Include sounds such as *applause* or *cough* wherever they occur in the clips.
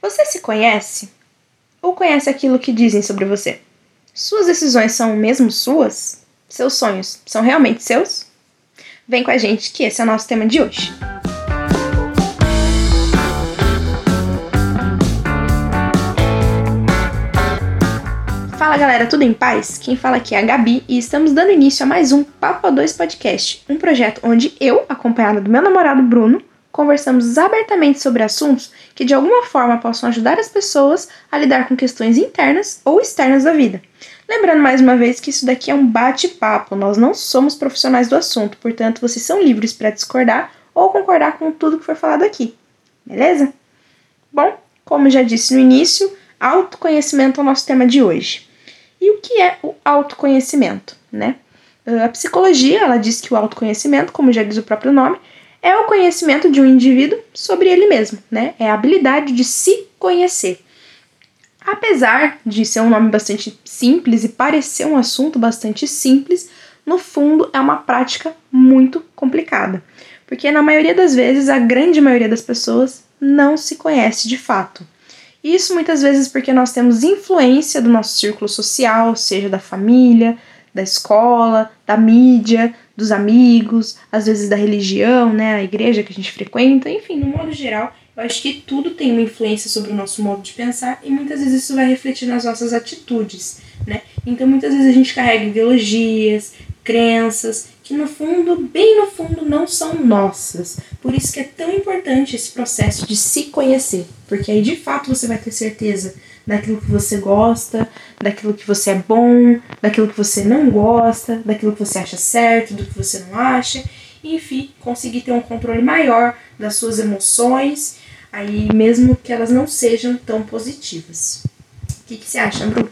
Você se conhece? Ou conhece aquilo que dizem sobre você? Suas decisões são mesmo suas? Seus sonhos são realmente seus? Vem com a gente que esse é o nosso tema de hoje. Fala galera, tudo em paz? Quem fala aqui é a Gabi e estamos dando início a mais um Papo a 2 Podcast, um projeto onde eu, acompanhada do meu namorado Bruno, conversamos abertamente sobre assuntos que de alguma forma possam ajudar as pessoas a lidar com questões internas ou externas da vida. Lembrando mais uma vez que isso daqui é um bate-papo, nós não somos profissionais do assunto, portanto vocês são livres para discordar ou concordar com tudo que foi falado aqui. Beleza? Bom, como já disse no início, autoconhecimento é o nosso tema de hoje. E o que é o autoconhecimento, né? Ah, a psicologia, ela diz que o autoconhecimento, como já diz o próprio nome, é o conhecimento de um indivíduo sobre ele mesmo, né? É a habilidade de se conhecer. Apesar de ser um nome bastante simples e parecer um assunto bastante simples, no fundo é uma prática muito complicada, porque na maioria das vezes, a grande maioria das pessoas não se conhece de fato. Isso muitas vezes porque nós temos influência do nosso círculo social, seja da família, da escola, da mídia, dos amigos, às vezes da religião, né, a igreja que a gente frequenta, enfim, no modo geral, eu acho que tudo tem uma influência sobre o nosso modo de pensar e muitas vezes isso vai refletir nas nossas atitudes, né? Então muitas vezes a gente carrega ideologias, crenças que no fundo, bem no fundo, não são nossas. Por isso que é tão importante esse processo de se conhecer, porque aí de fato você vai ter certeza daquilo que você gosta, daquilo que você é bom, daquilo que você não gosta, daquilo que você acha certo, do que você não acha, enfim, conseguir ter um controle maior das suas emoções, aí mesmo que elas não sejam tão positivas. O que, que você acha, Bruno?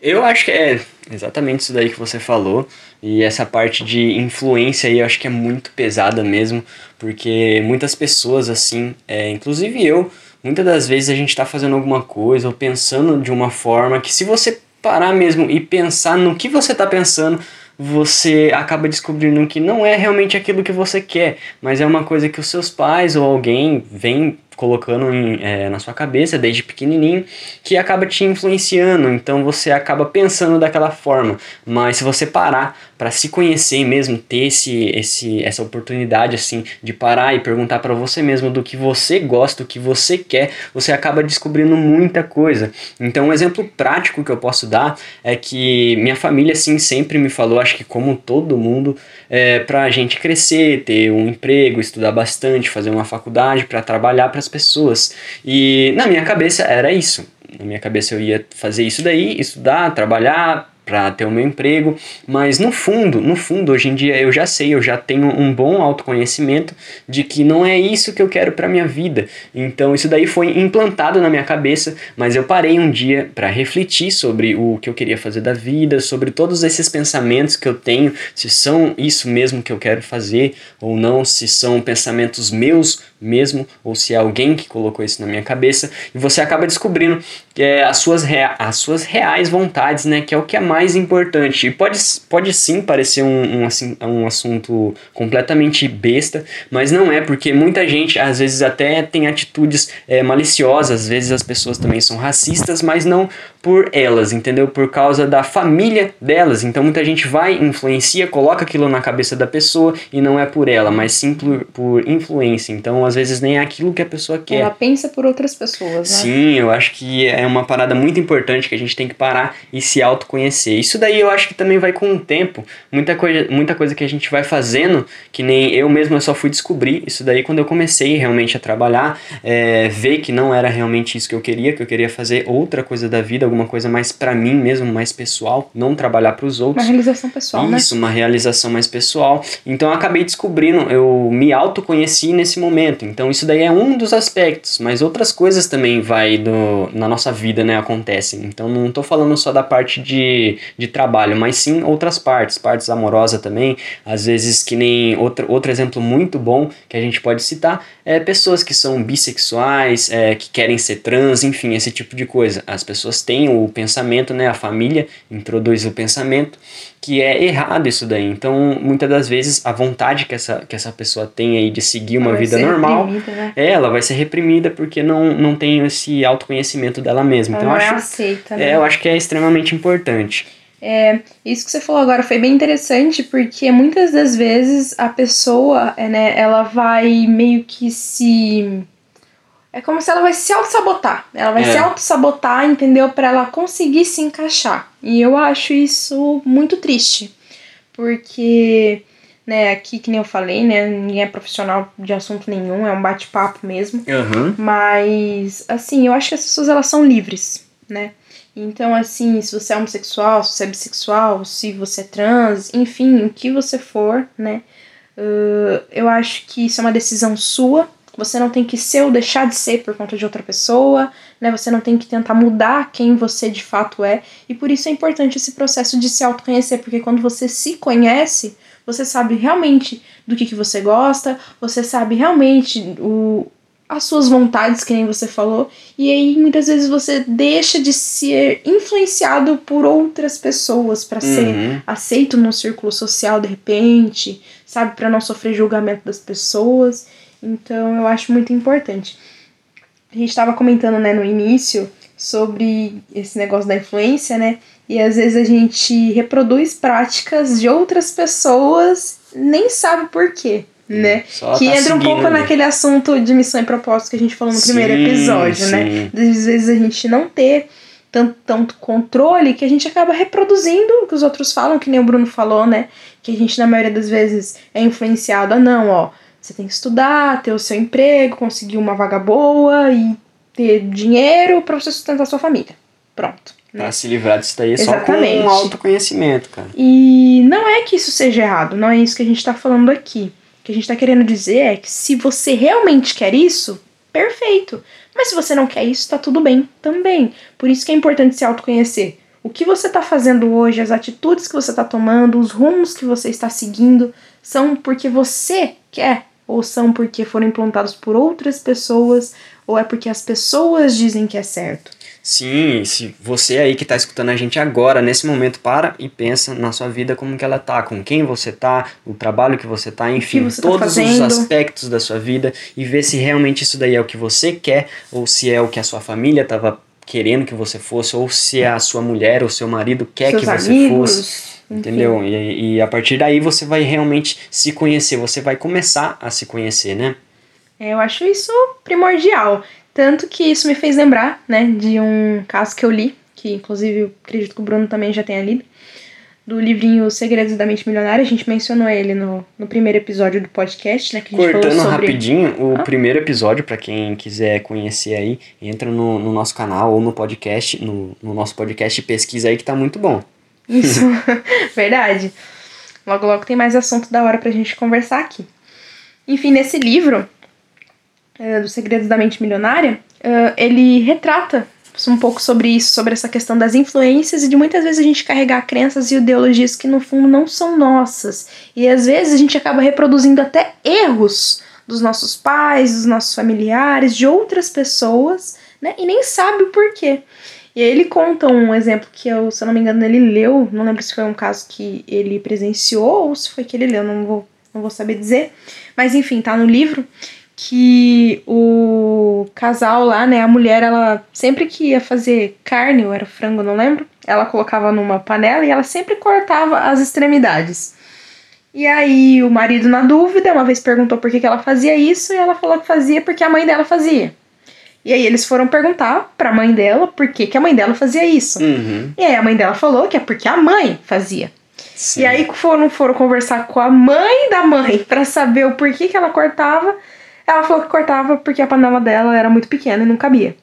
Eu acho que é exatamente isso daí que você falou. E essa parte de influência aí eu acho que é muito pesada mesmo, porque muitas pessoas, assim, é, inclusive eu, muitas das vezes a gente está fazendo alguma coisa ou pensando de uma forma que se você parar mesmo e pensar no que você está pensando, você acaba descobrindo que não é realmente aquilo que você quer, mas é uma coisa que os seus pais ou alguém vem colocando em, é, na sua cabeça desde pequenininho que acaba te influenciando, então você acaba pensando daquela forma. Mas se você parar para se conhecer mesmo, ter esse, esse, essa oportunidade assim de parar e perguntar para você mesmo do que você gosta, o que você quer, você acaba descobrindo muita coisa. Então, um exemplo prático que eu posso dar é que minha família assim sempre me falou, acho que como todo mundo, é, para a gente crescer, ter um emprego, estudar bastante, fazer uma faculdade para trabalhar para as pessoas. E na minha cabeça era isso. Na minha cabeça eu ia fazer isso daí, estudar, trabalhar, para ter o meu emprego, mas no fundo, no fundo, hoje em dia eu já sei, eu já tenho um bom autoconhecimento de que não é isso que eu quero para minha vida. Então isso daí foi implantado na minha cabeça, mas eu parei um dia para refletir sobre o que eu queria fazer da vida, sobre todos esses pensamentos que eu tenho, se são isso mesmo que eu quero fazer ou não, se são pensamentos meus mesmo ou se é alguém que colocou isso na minha cabeça, e você acaba descobrindo é, as, suas rea as suas reais vontades, né, que é o que é mais importante. E pode, pode sim parecer um, um, assim, um assunto completamente besta, mas não é, porque muita gente às vezes até tem atitudes é, maliciosas, às vezes as pessoas também são racistas, mas não por elas, entendeu? Por causa da família delas. Então muita gente vai, influencia, coloca aquilo na cabeça da pessoa e não é por ela, mas sim por, por influência. Então às vezes nem é aquilo que a pessoa quer. Ela pensa por outras pessoas, né? Sim, eu acho que é uma parada muito importante que a gente tem que parar e se autoconhecer. Isso daí eu acho que também vai com o tempo. Muita coisa, muita coisa que a gente vai fazendo, que nem eu mesmo eu só fui descobrir isso daí quando eu comecei realmente a trabalhar, é, ver que não era realmente isso que eu queria, que eu queria fazer outra coisa da vida, alguma coisa mais para mim mesmo, mais pessoal, não trabalhar para os outros. Uma realização pessoal, né? Isso, né? uma realização mais pessoal. Então eu acabei descobrindo, eu me autoconheci nesse momento. Então isso daí é um dos aspectos, mas outras coisas também vai do, na nossa vida, né, acontecem. Então não tô falando só da parte de, de trabalho, mas sim outras partes, partes amorosas também. Às vezes que nem outro, outro exemplo muito bom que a gente pode citar é pessoas que são bissexuais, é, que querem ser trans, enfim, esse tipo de coisa. As pessoas têm o pensamento, né? A família introduz o pensamento que é errado isso daí. Então, muitas das vezes, a vontade que essa, que essa pessoa tem aí de seguir uma vida normal. Né? É, ela vai ser reprimida porque não, não tem esse autoconhecimento dela mesma. Ela então, não eu é acho, aceita, né? é, eu acho que é extremamente importante. É, isso que você falou agora foi bem interessante, porque muitas das vezes a pessoa, é, né, ela vai meio que se. É como se ela vai se auto-sabotar. Ela vai É. se auto-sabotar, entendeu? Pra ela conseguir se encaixar. E eu acho isso muito triste. Porque, né, aqui que nem eu falei, né, ninguém é profissional de assunto nenhum, é um bate-papo mesmo. Aham. Mas, assim, eu acho que as pessoas elas são livres, né? Então, assim, se você é homossexual, se você é bissexual, se você é trans, enfim, o que você for, né? uh, eu acho que isso é uma decisão sua. Você não tem que ser ou deixar de ser por conta de outra pessoa, né? Você não tem que tentar mudar quem você de fato é. E por isso é importante esse processo de se autoconhecer, porque quando você se conhece, você sabe realmente do que, que você gosta, você sabe realmente o, as suas vontades, que nem você falou, e aí muitas vezes você deixa de ser influenciado por outras pessoas para ser Uhum. aceito num círculo social de repente, sabe, para não sofrer julgamento das pessoas. Então eu acho muito importante. A gente estava comentando, né, no início sobre esse negócio da influência, né? E às vezes a gente reproduz práticas de outras pessoas, nem sabe por quê, né? Só que tá entra um pouco ali. naquele assunto de missão e propósito que a gente falou no primeiro Sim, episódio, né? sim. Às vezes a gente não ter tanto, tanto controle que a gente acaba reproduzindo o que os outros falam, que nem o Bruno falou, né? Que a gente, na maioria das vezes, é influenciado a não, ó. Você tem que estudar, ter o seu emprego, conseguir uma vaga boa e ter dinheiro pra você sustentar sua família. Pronto. Né? Pra se livrar disso daí é só com um autoconhecimento, cara. E não é que isso seja errado, não é isso que a gente tá falando aqui. O que a gente tá querendo dizer é que se você realmente quer isso, perfeito. Mas se você não quer isso, tá tudo bem também. Por isso que é importante se autoconhecer. O que você tá fazendo hoje, as atitudes que você tá tomando, os rumos que você está seguindo, são porque você quer ou são porque foram implantados por outras pessoas, ou é porque as pessoas dizem que é certo. Sim, se você aí que tá escutando a gente agora, nesse momento, para e pensa na sua vida como que ela tá, com quem você tá, o trabalho que você tá, enfim, você tá todos os fazendo. aspectos da sua vida e ver se realmente isso daí é o que você quer ou se é o que a sua família tava querendo que você fosse ou se é a sua mulher ou seu marido quer Seus que você amigos, fosse. Entendeu? E, e a partir daí você vai realmente se conhecer, você vai começar a se conhecer, né? É, Eu acho isso primordial. Tanto que isso me fez lembrar, né, de um caso que eu li, que inclusive eu acredito que o Bruno também já tenha lido, do livrinho Segredos da Mente Milionária. A gente mencionou ele no, no primeiro episódio do podcast, né, que a gente Cortando sobre... rapidinho, o Ah. primeiro episódio, pra quem quiser conhecer aí, entra no, no nosso canal ou no podcast, no, no nosso podcast pesquisa aí que tá muito bom. Isso, *laughs* verdade. Logo, logo tem mais assunto da hora pra gente conversar aqui. Enfim, nesse livro, eh, do Segredos da Mente Milionária, eh, ele retrata um pouco sobre isso, sobre essa questão das influências e de muitas vezes a gente carregar crenças e ideologias que no fundo não são nossas. E às vezes a gente acaba reproduzindo até erros dos nossos pais, dos nossos familiares, de outras pessoas, né? E nem sabe o porquê. E aí ele conta um exemplo que eu, se eu não me engano, ele leu, não lembro se foi um caso que ele presenciou ou se foi que ele leu, não vou, não vou saber dizer. Mas enfim, tá no livro que o casal lá, né, a mulher, ela sempre que ia fazer carne, ou era frango, não lembro, ela colocava numa panela e ela sempre cortava as extremidades. E aí o marido, na dúvida, uma vez perguntou por que, que ela fazia isso e ela falou que fazia porque a mãe dela fazia. E aí eles foram perguntar pra mãe dela por que, que a mãe dela fazia isso. Uhum. E aí a mãe dela falou que é porque a mãe fazia. Sim. E aí foram, foram conversar com a mãe da mãe pra saber o porquê que ela cortava. Ela falou que cortava porque a panela dela era muito pequena e não cabia.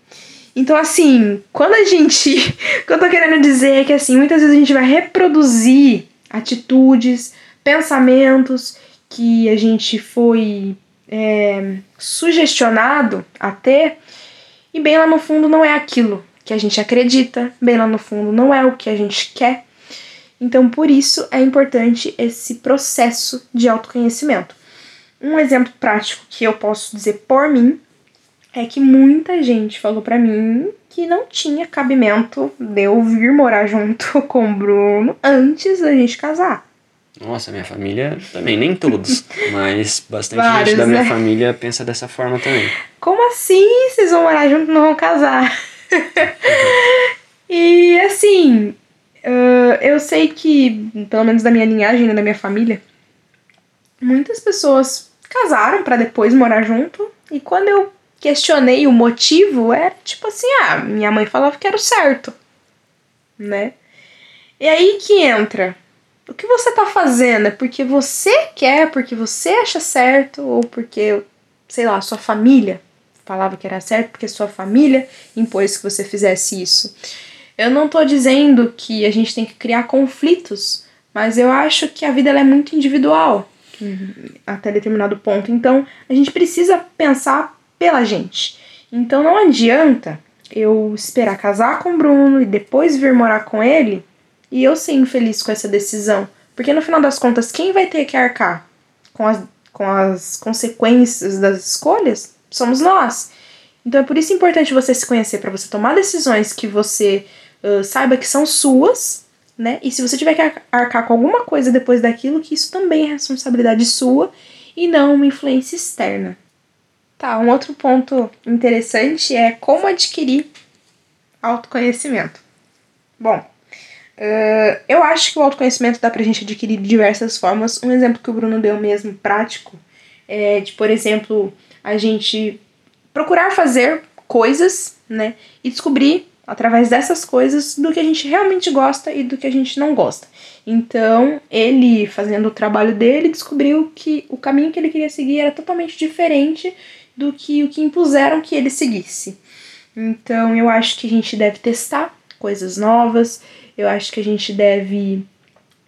Então, assim, quando a gente. *laughs* O que eu tô querendo dizer é que, assim, muitas vezes a gente vai reproduzir atitudes, pensamentos que a gente foi é, sugestionado a ter, e bem lá no fundo não é aquilo que a gente acredita, bem lá no fundo não é o que a gente quer. Então, por isso é importante esse processo de autoconhecimento. Um exemplo prático que eu posso dizer por mim é que muita gente falou pra mim que não tinha cabimento de eu vir morar junto *laughs* com o Bruno antes da gente casar. Nossa, minha família também, nem todos, *laughs* mas bastante Vários, gente da minha né? família pensa dessa forma também. Como assim? Vocês vão morar junto e não vão casar? *laughs* e assim, eu sei que, pelo menos da minha linhagem, né, da minha família, muitas pessoas casaram pra depois morar junto. E quando eu questionei o motivo, era tipo assim: ah, minha mãe falava que era o certo, né? E aí que entra. O que você tá fazendo? É porque você quer, porque você acha certo, ou porque, sei lá, sua família falava que era certo, porque sua família impôs que você fizesse isso. Eu não tô dizendo que a gente tem que criar conflitos, mas eu acho que a vida ela é muito individual uhum, até determinado ponto. Então a gente precisa pensar pela gente. Então não adianta eu esperar casar com o Bruno e depois vir morar com ele e eu ser infeliz com essa decisão. Porque no final das contas, quem vai ter que arcar com as, com as consequências das escolhas somos nós. Então é por isso importante você se conhecer, para você tomar decisões que você uh, saiba que são suas, né? E se você tiver que arcar com alguma coisa depois daquilo, que isso também é responsabilidade sua e não uma influência externa. Tá, um outro ponto interessante é como adquirir autoconhecimento. Bom, uh, eu acho que o autoconhecimento dá pra gente adquirir de diversas formas. Um exemplo que o Bruno deu mesmo, prático, é de, por exemplo, a gente procurar fazer coisas, né? E descobrir através dessas coisas do que a gente realmente gosta e do que a gente não gosta. Então, ele fazendo o trabalho dele, descobriu que o caminho que ele queria seguir era totalmente diferente do que o que impuseram que ele seguisse. Então, eu acho que a gente deve testar coisas novas, eu acho que a gente deve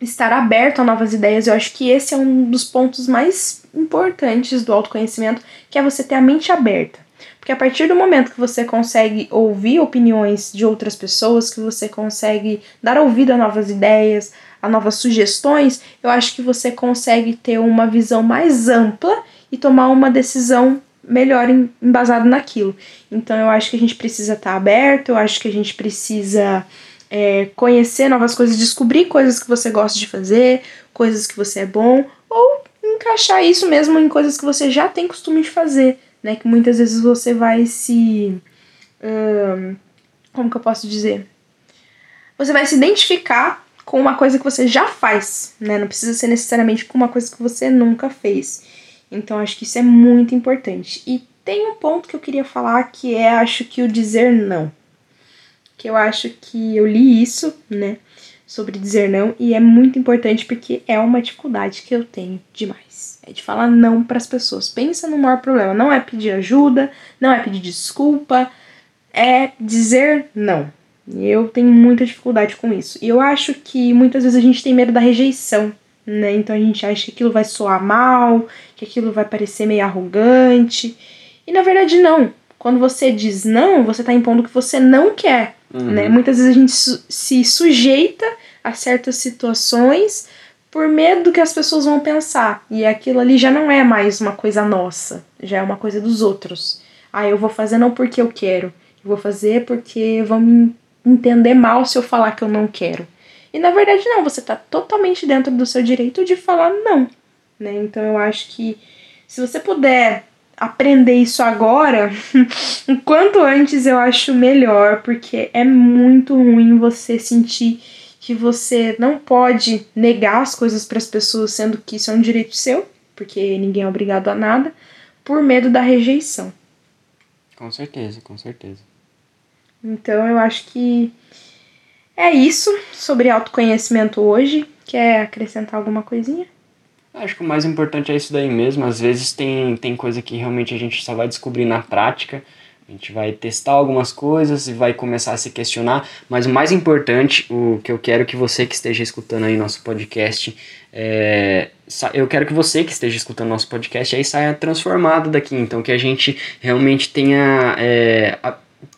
estar aberto a novas ideias. Eu acho que esse é um dos pontos mais importantes do autoconhecimento, que é você ter a mente aberta. Porque a partir do momento que você consegue ouvir opiniões de outras pessoas, que você consegue dar ouvido a novas ideias, a novas sugestões, eu acho que você consegue ter uma visão mais ampla e tomar uma decisão melhor embasada naquilo. Então eu acho que a gente precisa estar aberto, eu acho que a gente precisa é, conhecer novas coisas, descobrir coisas que você gosta de fazer, coisas que você é bom, ou encaixar isso mesmo em coisas que você já tem costume de fazer né? Que muitas vezes você vai se. Como que eu posso dizer? Você vai se identificar com uma coisa que você já faz, né? Não precisa ser necessariamente com uma coisa que você nunca fez. Então acho que isso é muito importante. E tem um ponto que eu queria falar que é acho que o dizer não. Que eu acho que eu li isso, né? Sobre dizer não, e é muito importante porque é uma dificuldade que eu tenho demais. É de falar não para as pessoas. Pensa no maior problema. Não é pedir ajuda, não é pedir desculpa, é dizer não. Eu tenho muita dificuldade com isso. E eu acho que muitas vezes a gente tem medo da rejeição, né? Então a gente acha que aquilo vai soar mal, que aquilo vai parecer meio arrogante. E na verdade não. Quando você diz não, você está impondo que você não quer, uhum. né? Muitas vezes a gente su se sujeita a certas situações por medo do que as pessoas vão pensar. E aquilo ali já não é mais uma coisa nossa, já é uma coisa dos outros. Ah, eu vou fazer não porque eu quero, eu vou fazer porque vão me entender mal se eu falar que eu não quero. E na verdade não, você tá totalmente dentro do seu direito de falar não, né? Então eu acho que se você puder aprender isso agora, *laughs* o quanto antes eu acho melhor, porque é muito ruim você sentir que você não pode negar as coisas para as pessoas, sendo que isso é um direito seu, porque ninguém é obrigado a nada, por medo da rejeição. Com certeza, com certeza. Então eu acho que é isso sobre autoconhecimento hoje. Quer acrescentar alguma coisinha? Acho que o mais importante é isso daí mesmo. Às vezes tem, tem coisa que realmente a gente só vai descobrir na prática. A gente vai testar algumas coisas e vai começar a se questionar, mas o mais importante, o que eu quero que você que esteja escutando aí nosso podcast, é, eu quero que você que esteja escutando nosso podcast aí saia transformado daqui, então que a gente realmente tenha é,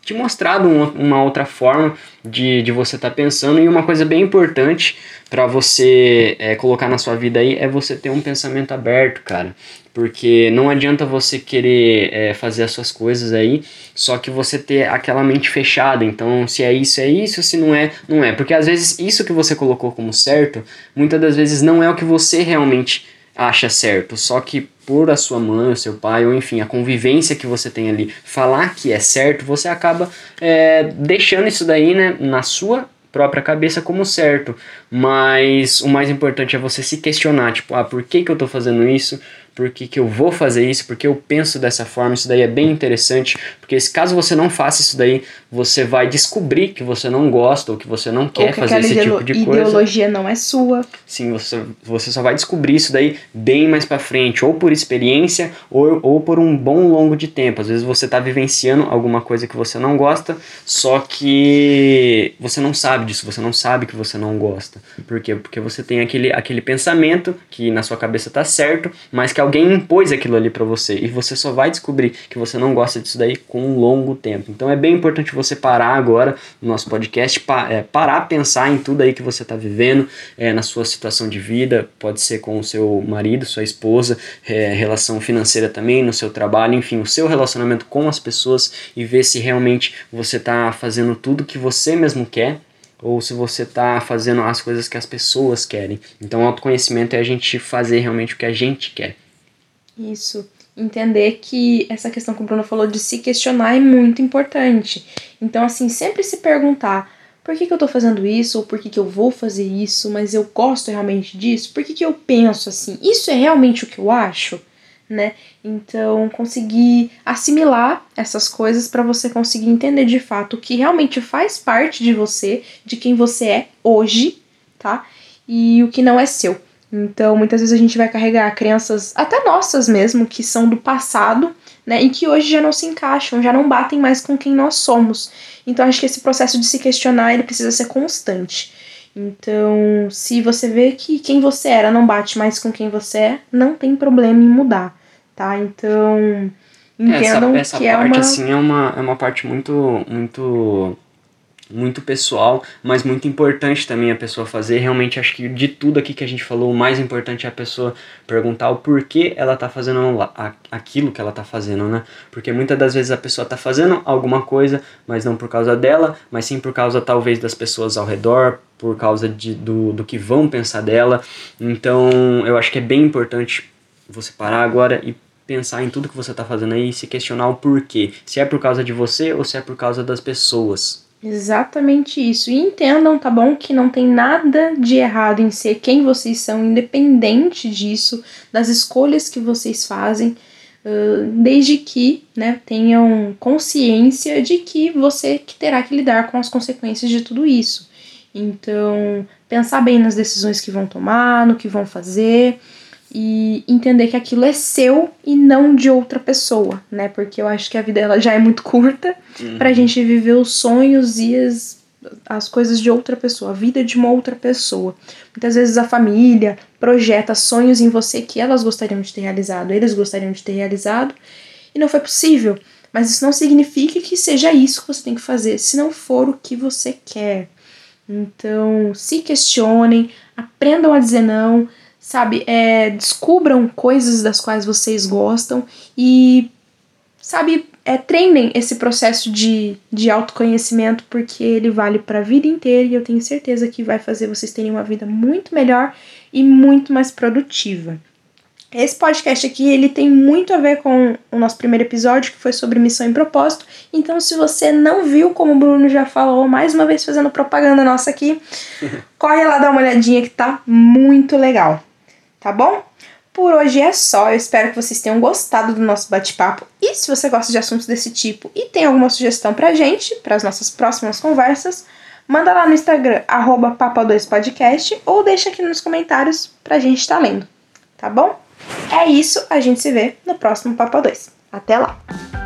te mostrado uma, uma outra forma de, de você estar tá pensando e uma coisa bem importante para você é, colocar na sua vida aí é você ter um pensamento aberto, cara Porque não adianta você querer é, fazer as suas coisas aí, só que você ter aquela mente fechada. Então, se é isso, é isso, se não é, não é. Porque às vezes isso que você colocou como certo, muitas das vezes não é o que você realmente acha certo. Só que por a sua mãe, o seu pai, ou enfim, a convivência que você tem ali, falar que é certo, você acaba é, deixando isso daí né, na sua própria cabeça como certo. Mas o mais importante é você se questionar, tipo, ah, por que, que eu estou fazendo isso? por que, que eu vou fazer isso, porque eu penso dessa forma, isso daí é bem interessante, porque caso você não faça isso daí, você vai descobrir que você não gosta ou que você não quer que fazer esse tipo de coisa. ideologia não é sua. Sim, você, você só vai descobrir isso daí bem mais para frente, ou por experiência, ou, ou por um bom longo de tempo. Às vezes você tá vivenciando alguma coisa que você não gosta, só que você não sabe disso, você não sabe que você não gosta. Por quê? Porque você tem aquele, aquele pensamento que na sua cabeça tá certo, mas que alguém impôs aquilo ali para você e você só vai descobrir que você não gosta disso daí com um longo tempo. Então é bem importante você parar agora no nosso podcast, pa é, parar pensar em tudo aí que você está vivendo, é, na sua situação de vida, pode ser com o seu marido, sua esposa, é, relação financeira também, no seu trabalho, enfim, o seu relacionamento com as pessoas e ver se realmente você está fazendo tudo que você mesmo quer ou se você está fazendo as coisas que as pessoas querem. Então, autoconhecimento é a gente fazer realmente o que a gente quer. Isso. Entender que essa questão que o Bruno falou de se questionar é muito importante. Então, assim, sempre se perguntar por que, que eu tô fazendo isso, ou por que, que eu vou fazer isso, mas eu gosto realmente disso? Por que, que eu penso assim? Isso é realmente o que eu acho? Né? Então, conseguir assimilar essas coisas para você conseguir entender de fato o que realmente faz parte de você, de quem você é hoje, tá? E o que não é seu. Então, muitas vezes a gente vai carregar crenças, até nossas mesmo, que são do passado, né, e que hoje já não se encaixam, já não batem mais com quem nós somos. Então, acho que esse processo de se questionar, ele precisa ser constante. Então, se você vê que quem você era não bate mais com quem você é, não tem problema em mudar, tá? Então, entendam essa, essa que é uma... assim, é uma, é uma parte muito, muito muito pessoal, mas muito importante também a pessoa fazer. Realmente acho que de tudo aqui que a gente falou, o mais importante é a pessoa perguntar o porquê ela tá fazendo aquilo que ela tá fazendo, né? Porque muitas das vezes a pessoa tá fazendo alguma coisa, mas não por causa dela, mas sim por causa talvez das pessoas ao redor, por causa de, do, do que vão pensar dela. Então eu acho que é bem importante você parar agora e pensar em tudo que você está fazendo aí e se questionar o porquê. Se é por causa de você ou se é por causa das pessoas. Exatamente isso. E entendam, tá bom? Que não tem nada de errado em ser quem vocês são, independente disso, das escolhas que vocês fazem, desde que né, tenham consciência de que você que terá que lidar com as consequências de tudo isso. Então, pensar bem nas decisões que vão tomar, no que vão fazer e entender que aquilo é seu e não de outra pessoa, né? Porque eu acho que a vida ela já é muito curta uhum. pra gente viver os sonhos e as, as coisas de outra pessoa, a vida de uma outra pessoa. Muitas vezes a família projeta sonhos em você que elas gostariam de ter realizado, eles gostariam de ter realizado e não foi possível. Mas isso não significa que seja isso que você tem que fazer, se não for o que você quer. Então, se questionem, aprendam a dizer não sabe? É, descubram coisas das quais vocês gostam e, sabe, é, treinem esse processo de, de autoconhecimento porque ele vale para a vida inteira e eu tenho certeza que vai fazer vocês terem uma vida muito melhor e muito mais produtiva. Esse podcast aqui, ele tem muito a ver com o nosso primeiro episódio, que foi sobre missão e propósito. Então, se você não viu, como o Bruno já falou, mais uma vez fazendo propaganda nossa aqui, *laughs* corre lá dar uma olhadinha que tá muito legal tá bom? Por hoje é só, eu espero que vocês tenham gostado do nosso bate-papo. E se você gosta de assuntos desse tipo e tem alguma sugestão pra gente, para as nossas próximas conversas, manda lá no Instagram, papa2podcast, ou deixa aqui nos comentários pra gente estar tá lendo, tá bom? É isso, a gente se vê no próximo Papa 2. Até lá!